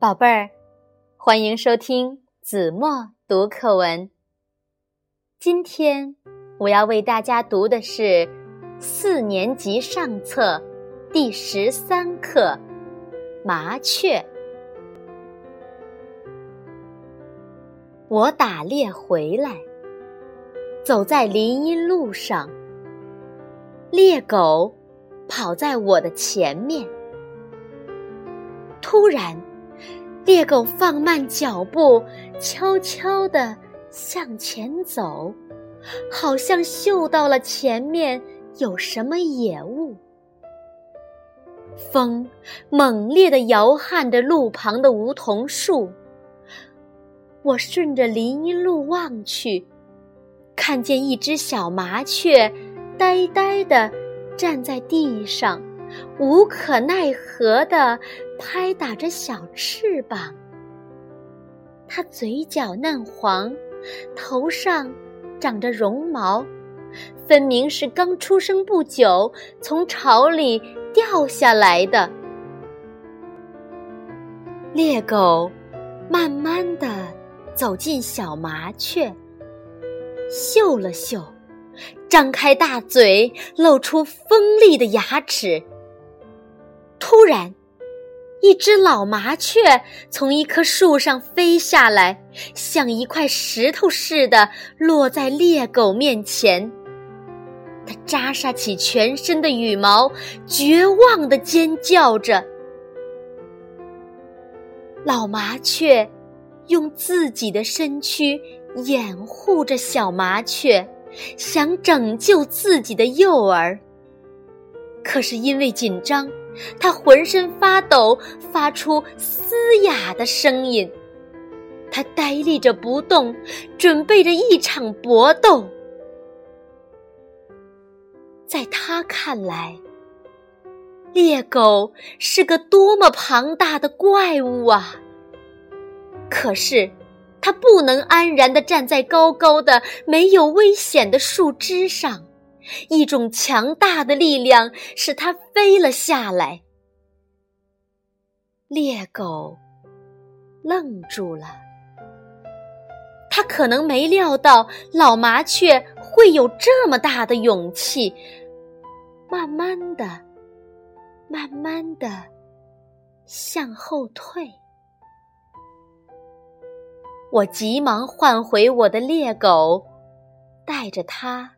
宝贝儿，欢迎收听子墨读课文。今天我要为大家读的是四年级上册第十三课《麻雀》。我打猎回来，走在林荫路上，猎狗跑在我的前面，突然。猎狗放慢脚步，悄悄地向前走，好像嗅到了前面有什么野物。风猛烈地摇撼着路旁的梧桐树。我顺着林荫路望去，看见一只小麻雀，呆呆地站在地上。无可奈何地拍打着小翅膀，它嘴角嫩黄，头上长着绒毛，分明是刚出生不久从巢里掉下来的。猎狗慢慢地走进小麻雀，嗅了嗅，张开大嘴，露出锋利的牙齿。突然，一只老麻雀从一棵树上飞下来，像一块石头似的落在猎狗面前。它扎煞起全身的羽毛，绝望的尖叫着。老麻雀用自己的身躯掩护着小麻雀，想拯救自己的幼儿。可是因为紧张。它浑身发抖，发出嘶哑的声音。它呆立着不动，准备着一场搏斗。在他看来，猎狗是个多么庞大的怪物啊！可是，它不能安然地站在高高的、没有危险的树枝上。一种强大的力量使它飞了下来。猎狗愣住了，他可能没料到老麻雀会有这么大的勇气。慢慢的，慢慢的向后退。我急忙唤回我的猎狗，带着它。